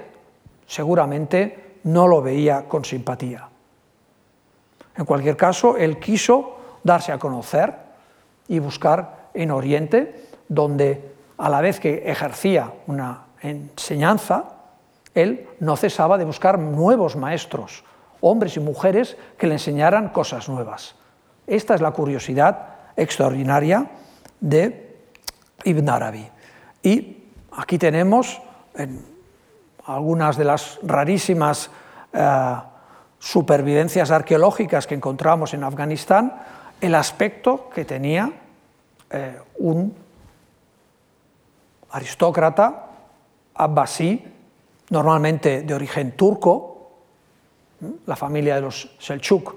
Speaker 2: seguramente no lo veía con simpatía. En cualquier caso, él quiso darse a conocer y buscar en Oriente, donde a la vez que ejercía una enseñanza, él no cesaba de buscar nuevos maestros, hombres y mujeres que le enseñaran cosas nuevas. Esta es la curiosidad extraordinaria de Ibn Arabi. Y aquí tenemos algunas de las rarísimas eh, supervivencias arqueológicas que encontramos en Afganistán, el aspecto que tenía eh, un aristócrata abbasí, normalmente de origen turco, la familia de los Selchuk,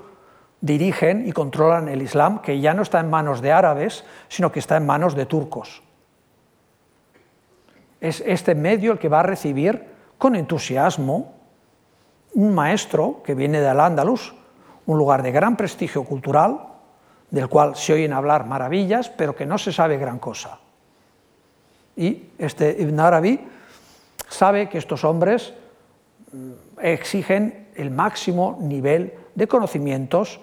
Speaker 2: dirigen y controlan el Islam, que ya no está en manos de árabes, sino que está en manos de turcos. Es este medio el que va a recibir con entusiasmo un maestro que viene de Al-Ándalus, un lugar de gran prestigio cultural, del cual se oyen hablar maravillas, pero que no se sabe gran cosa. Y este Ibn Arabi sabe que estos hombres mm, exigen el máximo nivel de conocimientos,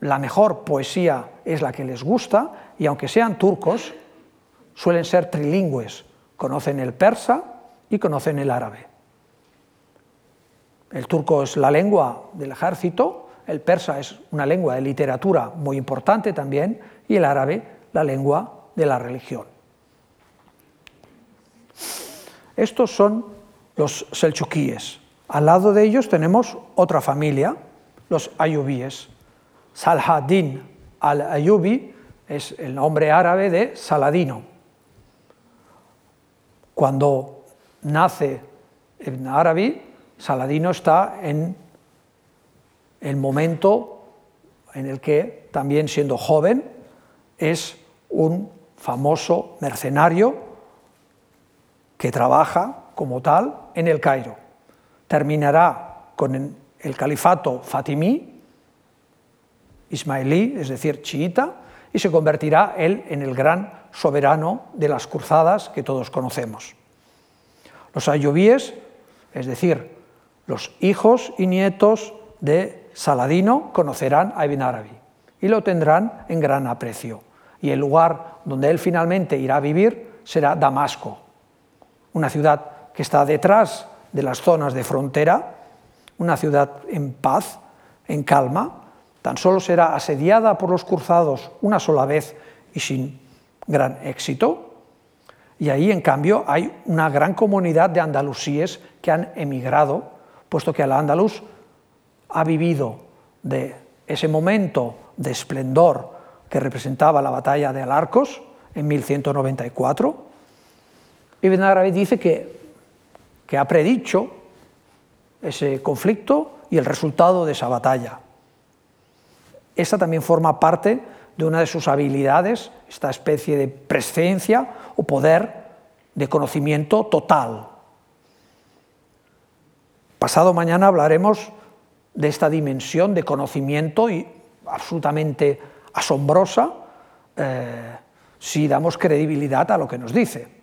Speaker 2: la mejor poesía es la que les gusta, y aunque sean turcos, suelen ser trilingües, conocen el persa, y conocen el árabe. El turco es la lengua del ejército, el persa es una lengua de literatura muy importante también y el árabe la lengua de la religión. Estos son los selchukíes. Al lado de ellos tenemos otra familia, los ayubíes. Salhadin al-Ayubi es el nombre árabe de Saladino. Cuando nace Ibn Arabi, Saladino está en el momento en el que, también siendo joven, es un famoso mercenario que trabaja como tal en el Cairo. Terminará con el califato fatimí, ismailí, es decir, chiita, y se convertirá él en el gran soberano de las cruzadas que todos conocemos. Los ayubíes, es decir, los hijos y nietos de Saladino, conocerán a Ibn Arabi y lo tendrán en gran aprecio. Y el lugar donde él finalmente irá a vivir será Damasco, una ciudad que está detrás de las zonas de frontera, una ciudad en paz, en calma, tan solo será asediada por los cruzados una sola vez y sin gran éxito. Y ahí, en cambio, hay una gran comunidad de andalusíes que han emigrado, puesto que Al-Ándalus ha vivido de ese momento de esplendor que representaba la batalla de Alarcos en 1194. Ibn Arabi dice que, que ha predicho ese conflicto y el resultado de esa batalla. Esta también forma parte de una de sus habilidades, esta especie de presencia o poder de conocimiento total. Pasado mañana hablaremos de esta dimensión de conocimiento y absolutamente asombrosa eh, si damos credibilidad a lo que nos dice.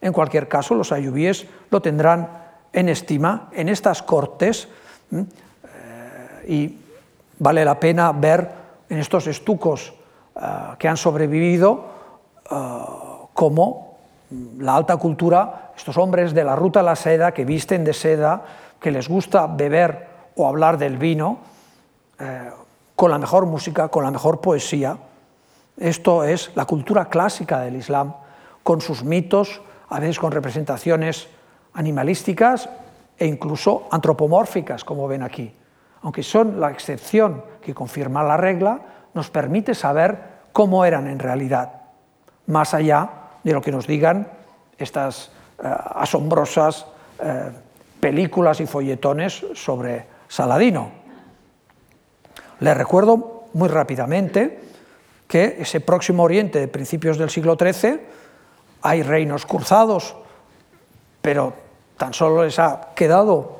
Speaker 2: En cualquier caso, los ayubíes lo tendrán en estima en estas cortes eh, y vale la pena ver en estos estucos eh, que han sobrevivido cómo la alta cultura, estos hombres de la ruta a la seda que visten de seda, que les gusta beber o hablar del vino, con la mejor música, con la mejor poesía. Esto es la cultura clásica del Islam, con sus mitos, a veces con representaciones animalísticas e incluso antropomórficas, como ven aquí. Aunque son la excepción que confirma la regla, nos permite saber cómo eran en realidad, más allá de lo que nos digan estas eh, asombrosas eh, películas y folletones sobre Saladino. Les recuerdo muy rápidamente que ese próximo Oriente de principios del siglo XIII hay reinos cruzados, pero tan solo les ha quedado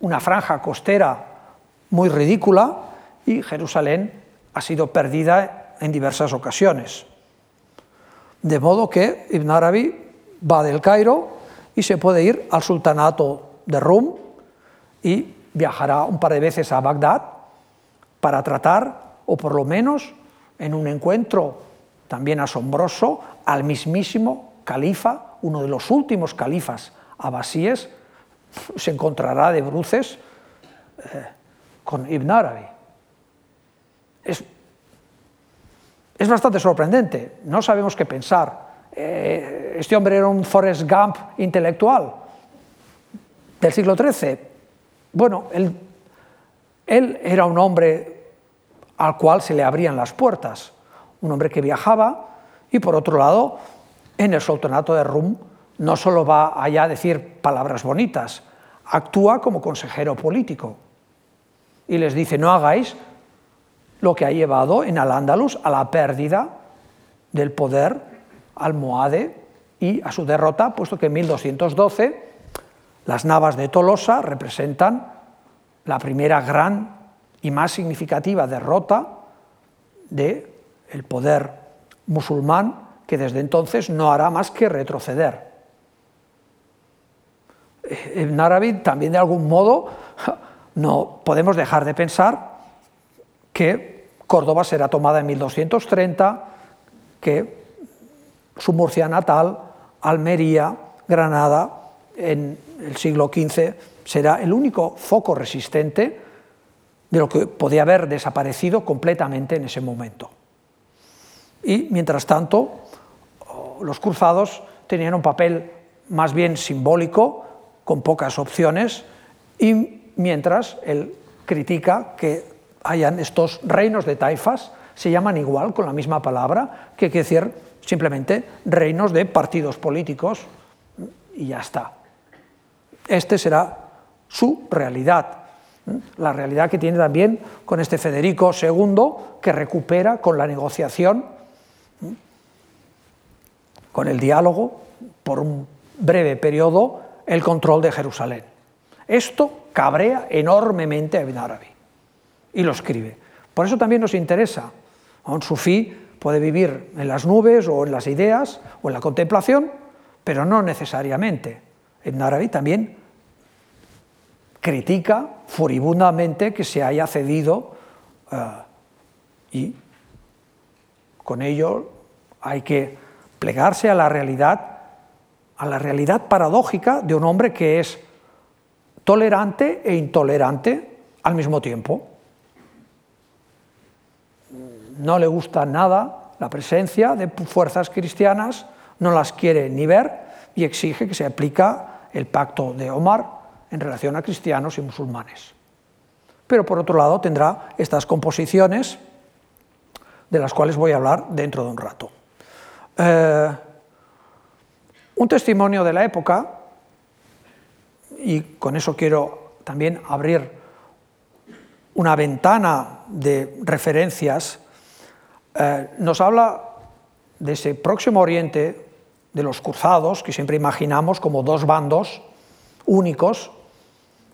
Speaker 2: una franja costera muy ridícula y Jerusalén ha sido perdida en diversas ocasiones. De modo que Ibn Arabi va del Cairo y se puede ir al sultanato de Rum y viajará un par de veces a Bagdad para tratar, o por lo menos en un encuentro también asombroso, al mismísimo califa, uno de los últimos califas abasíes, se encontrará de bruces eh, con Ibn Arabi. Es, es, bastante sorprendente, no sabemos qué pensar. Eh, este hombre era un Forrest Gump intelectual del siglo XIII. Bueno, él él era un hombre al cual se le abrían las puertas, un hombre que viajaba y por otro lado, en el sultanato de Rum no solo va allá a decir palabras bonitas, actúa como consejero político. Y les dice no hagáis lo que ha llevado en Al-Ándalus a la pérdida del poder almohade y a su derrota, puesto que en 1212 las navas de Tolosa representan la primera gran y más significativa derrota del el poder musulmán que desde entonces no hará más que retroceder. En Arabi también de algún modo no podemos dejar de pensar que Córdoba será tomada en 1230, que su Murcia natal, Almería, Granada, en el siglo XV será el único foco resistente de lo que podía haber desaparecido completamente en ese momento. Y mientras tanto, los cruzados tenían un papel más bien simbólico, con pocas opciones, y mientras él critica que hayan estos reinos de taifas, se llaman igual, con la misma palabra, que quiere decir simplemente reinos de partidos políticos, y ya está. Este será su realidad, la realidad que tiene también con este Federico II, que recupera con la negociación, con el diálogo, por un breve periodo, el control de Jerusalén. Esto cabrea enormemente a Ibn Arabi y lo escribe. Por eso también nos interesa. Un sufí puede vivir en las nubes o en las ideas o en la contemplación, pero no necesariamente. Ibn Arabi también critica furibundamente que se haya cedido eh, y con ello hay que plegarse a la realidad, a la realidad paradójica de un hombre que es tolerante e intolerante al mismo tiempo. No le gusta nada la presencia de fuerzas cristianas, no las quiere ni ver y exige que se aplica el pacto de Omar en relación a cristianos y musulmanes. Pero por otro lado tendrá estas composiciones de las cuales voy a hablar dentro de un rato. Eh, un testimonio de la época, y con eso quiero también abrir una ventana de referencias, eh, nos habla de ese próximo oriente de los cruzados, que siempre imaginamos como dos bandos únicos,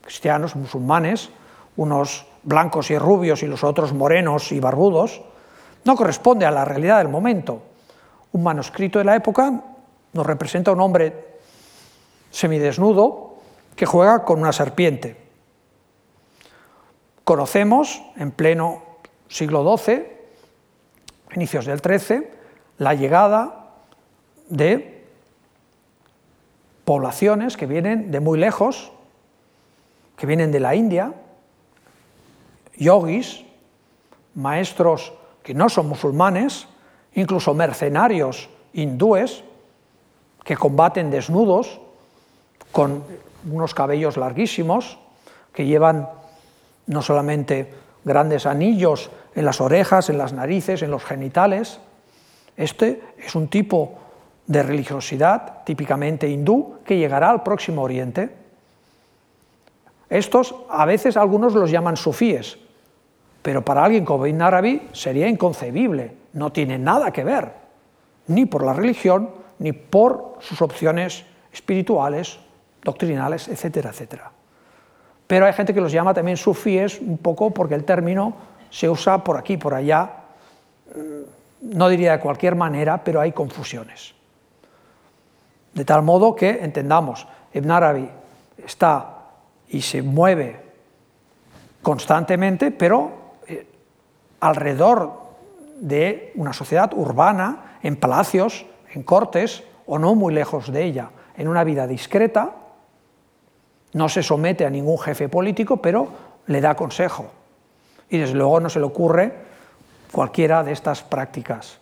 Speaker 2: cristianos, musulmanes, unos blancos y rubios y los otros morenos y barbudos, no corresponde a la realidad del momento. Un manuscrito de la época nos representa a un hombre semidesnudo que juega con una serpiente. Conocemos en pleno siglo XII, inicios del XIII, la llegada de poblaciones que vienen de muy lejos, que vienen de la India, yogis, maestros que no son musulmanes, incluso mercenarios hindúes, que combaten desnudos, con unos cabellos larguísimos, que llevan no solamente grandes anillos en las orejas, en las narices, en los genitales. Este es un tipo de religiosidad típicamente hindú que llegará al próximo Oriente. Estos a veces algunos los llaman sufíes, pero para alguien como Ibn Arabi sería inconcebible, no tiene nada que ver, ni por la religión, ni por sus opciones espirituales, doctrinales, etcétera, etcétera. Pero hay gente que los llama también sufíes un poco porque el término se usa por aquí, por allá, mm, no diría de cualquier manera, pero hay confusiones. De tal modo que entendamos, Ibn Arabi está y se mueve constantemente, pero alrededor de una sociedad urbana, en palacios, en cortes o no muy lejos de ella, en una vida discreta, no se somete a ningún jefe político, pero le da consejo. Y desde luego no se le ocurre cualquiera de estas prácticas.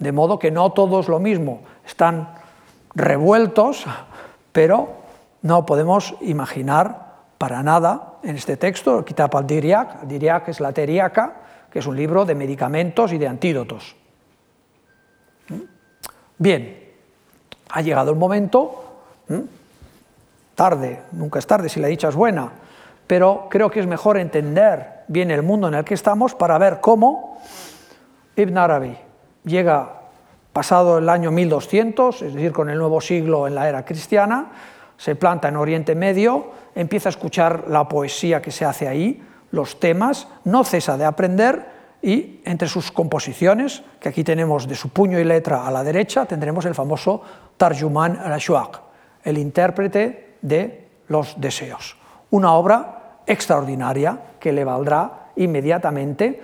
Speaker 2: De modo que no todos lo mismo, están revueltos, pero no podemos imaginar para nada en este texto, Kitab al-Diriak, al-Diriak es la teriaca, que es un libro de medicamentos y de antídotos. ¿Mm? Bien, ha llegado el momento, ¿Mm? tarde, nunca es tarde si la dicha es buena, pero creo que es mejor entender bien el mundo en el que estamos para ver cómo Ibn Arabi llega pasado el año 1200, es decir, con el nuevo siglo en la era cristiana, se planta en Oriente Medio, empieza a escuchar la poesía que se hace ahí, los temas, no cesa de aprender y entre sus composiciones, que aquí tenemos de su puño y letra a la derecha, tendremos el famoso Tarjuman al-Ashwaq, el intérprete de los deseos. Una obra extraordinaria que le valdrá inmediatamente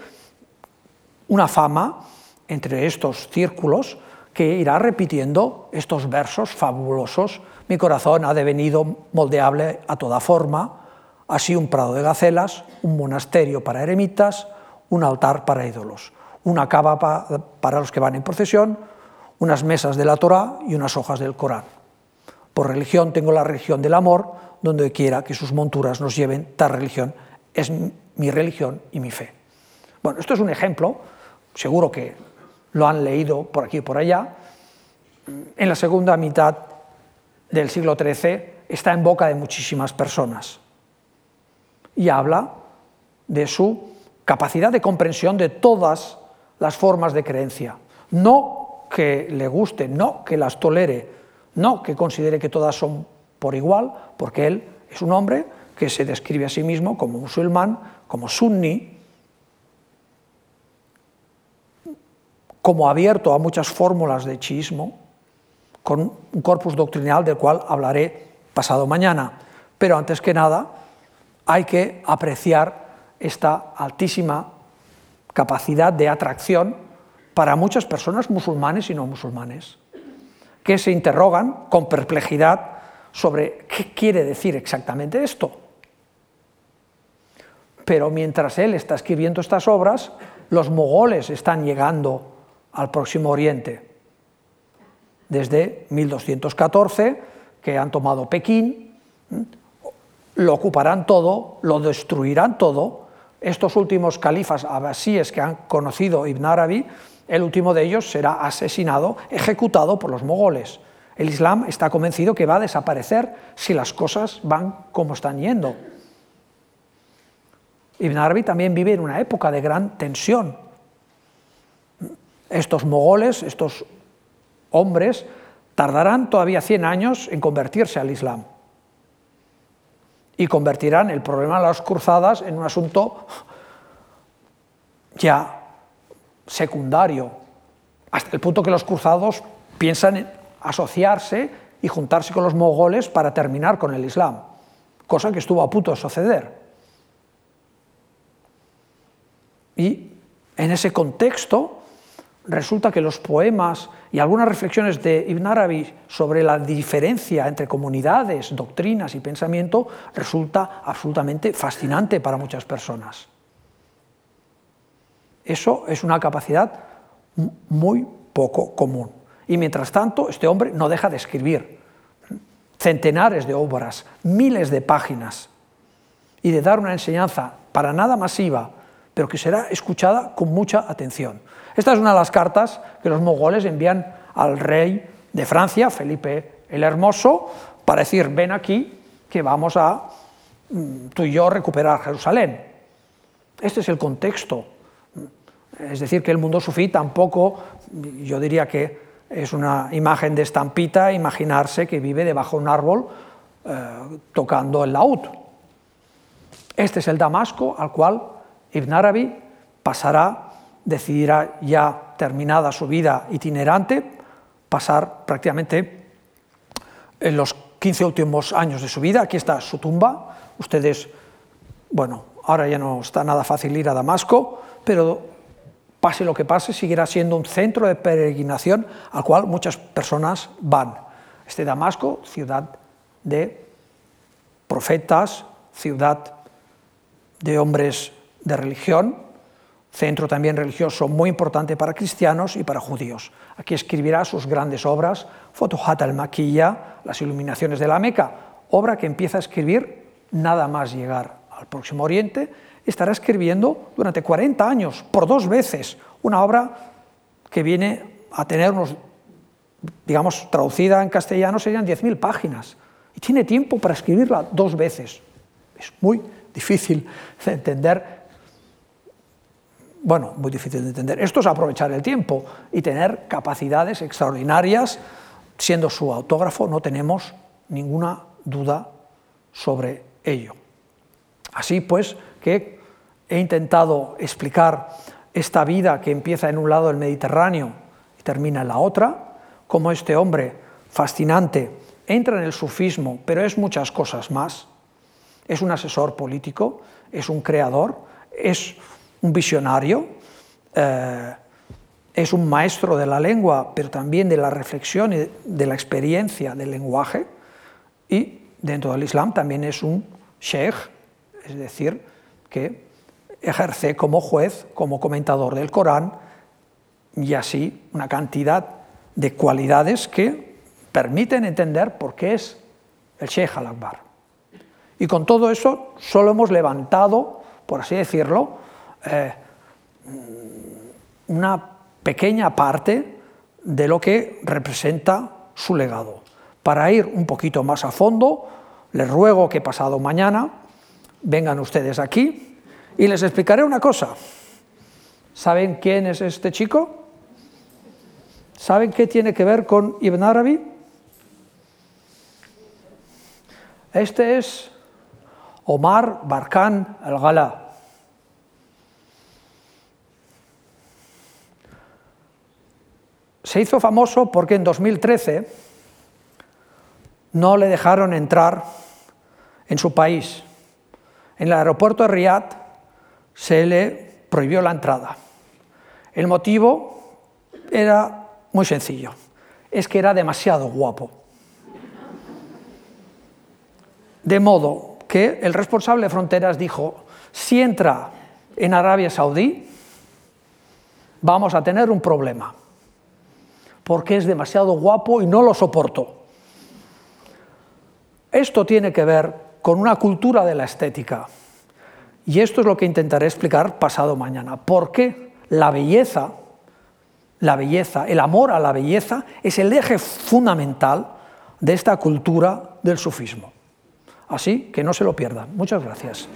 Speaker 2: una fama entre estos círculos que irá repitiendo estos versos fabulosos mi corazón ha devenido moldeable a toda forma, así un prado de gacelas, un monasterio para eremitas, un altar para ídolos, una cava para los que van en procesión, unas mesas de la Torá y unas hojas del Corán. Por religión tengo la religión del amor, donde quiera que sus monturas nos lleven, tal religión es mi religión y mi fe. Bueno, esto es un ejemplo, seguro que lo han leído por aquí y por allá. En la segunda mitad del siglo XIII está en boca de muchísimas personas y habla de su capacidad de comprensión de todas las formas de creencia. No que le guste, no que las tolere, no que considere que todas son por igual, porque él es un hombre que se describe a sí mismo como musulmán, como sunni, como abierto a muchas fórmulas de chiismo, con un corpus doctrinal del cual hablaré pasado mañana. Pero antes que nada, hay que apreciar esta altísima capacidad de atracción para muchas personas musulmanes y no musulmanes, que se interrogan con perplejidad sobre qué quiere decir exactamente esto. Pero mientras él está escribiendo estas obras, los mogoles están llegando al Próximo Oriente. Desde 1214, que han tomado Pekín, lo ocuparán todo, lo destruirán todo. Estos últimos califas abasíes que han conocido Ibn Arabi, el último de ellos será asesinado, ejecutado por los mogoles. El Islam está convencido que va a desaparecer si las cosas van como están yendo. Ibn Arabi también vive en una época de gran tensión. Estos mogoles, estos hombres, tardarán todavía 100 años en convertirse al Islam y convertirán el problema de las cruzadas en un asunto ya secundario, hasta el punto que los cruzados piensan en asociarse y juntarse con los mogoles para terminar con el Islam, cosa que estuvo a punto de suceder. Y en ese contexto resulta que los poemas y algunas reflexiones de Ibn Arabi sobre la diferencia entre comunidades, doctrinas y pensamiento resulta absolutamente fascinante para muchas personas. Eso es una capacidad muy poco común. Y mientras tanto, este hombre no deja de escribir centenares de obras, miles de páginas, y de dar una enseñanza para nada masiva, pero que será escuchada con mucha atención. Esta es una de las cartas que los mogoles envían al rey de Francia, Felipe el Hermoso, para decir, ven aquí, que vamos a mm, tú y yo recuperar Jerusalén. Este es el contexto. Es decir, que el mundo sufí tampoco, yo diría que es una imagen de estampita, imaginarse que vive debajo de un árbol eh, tocando el laúd. Este es el Damasco al cual Ibn Arabi pasará decidirá ya terminada su vida itinerante pasar prácticamente en los 15 últimos años de su vida. Aquí está su tumba. Ustedes, bueno, ahora ya no está nada fácil ir a Damasco, pero pase lo que pase, seguirá siendo un centro de peregrinación al cual muchas personas van. Este Damasco, ciudad de profetas, ciudad de hombres de religión, centro también religioso muy importante para cristianos y para judíos. Aquí escribirá sus grandes obras, Fotohat al-Maquilla, Las iluminaciones de la Meca, obra que empieza a escribir nada más llegar al Próximo Oriente, estará escribiendo durante 40 años, por dos veces, una obra que viene a tener unos, digamos, traducida en castellano serían 10.000 páginas, y tiene tiempo para escribirla dos veces. Es muy difícil de entender bueno, muy difícil de entender. Esto es aprovechar el tiempo y tener capacidades extraordinarias. Siendo su autógrafo, no tenemos ninguna duda sobre ello. Así pues, que he intentado explicar esta vida que empieza en un lado del Mediterráneo y termina en la otra, como este hombre fascinante entra en el sufismo, pero es muchas cosas más. Es un asesor político, es un creador, es un visionario, eh, es un maestro de la lengua, pero también de la reflexión y de la experiencia del lenguaje, y dentro del Islam también es un sheikh, es decir, que ejerce como juez, como comentador del Corán, y así una cantidad de cualidades que permiten entender por qué es el Sheikh al-Akbar. Y con todo eso solo hemos levantado, por así decirlo, eh, una pequeña parte de lo que representa su legado. Para ir un poquito más a fondo, les ruego que pasado mañana vengan ustedes aquí y les explicaré una cosa. ¿Saben quién es este chico? ¿Saben qué tiene que ver con Ibn Arabi? Este es Omar Barkan al-Ghala. Se hizo famoso porque en 2013 no le dejaron entrar en su país. En el aeropuerto de Riyadh se le prohibió la entrada. El motivo era muy sencillo, es que era demasiado guapo. De modo que el responsable de fronteras dijo, si entra en Arabia Saudí, vamos a tener un problema porque es demasiado guapo y no lo soporto. Esto tiene que ver con una cultura de la estética. Y esto es lo que intentaré explicar pasado mañana. ¿Por qué la belleza, la belleza, el amor a la belleza es el eje fundamental de esta cultura del sufismo? Así que no se lo pierdan. Muchas gracias.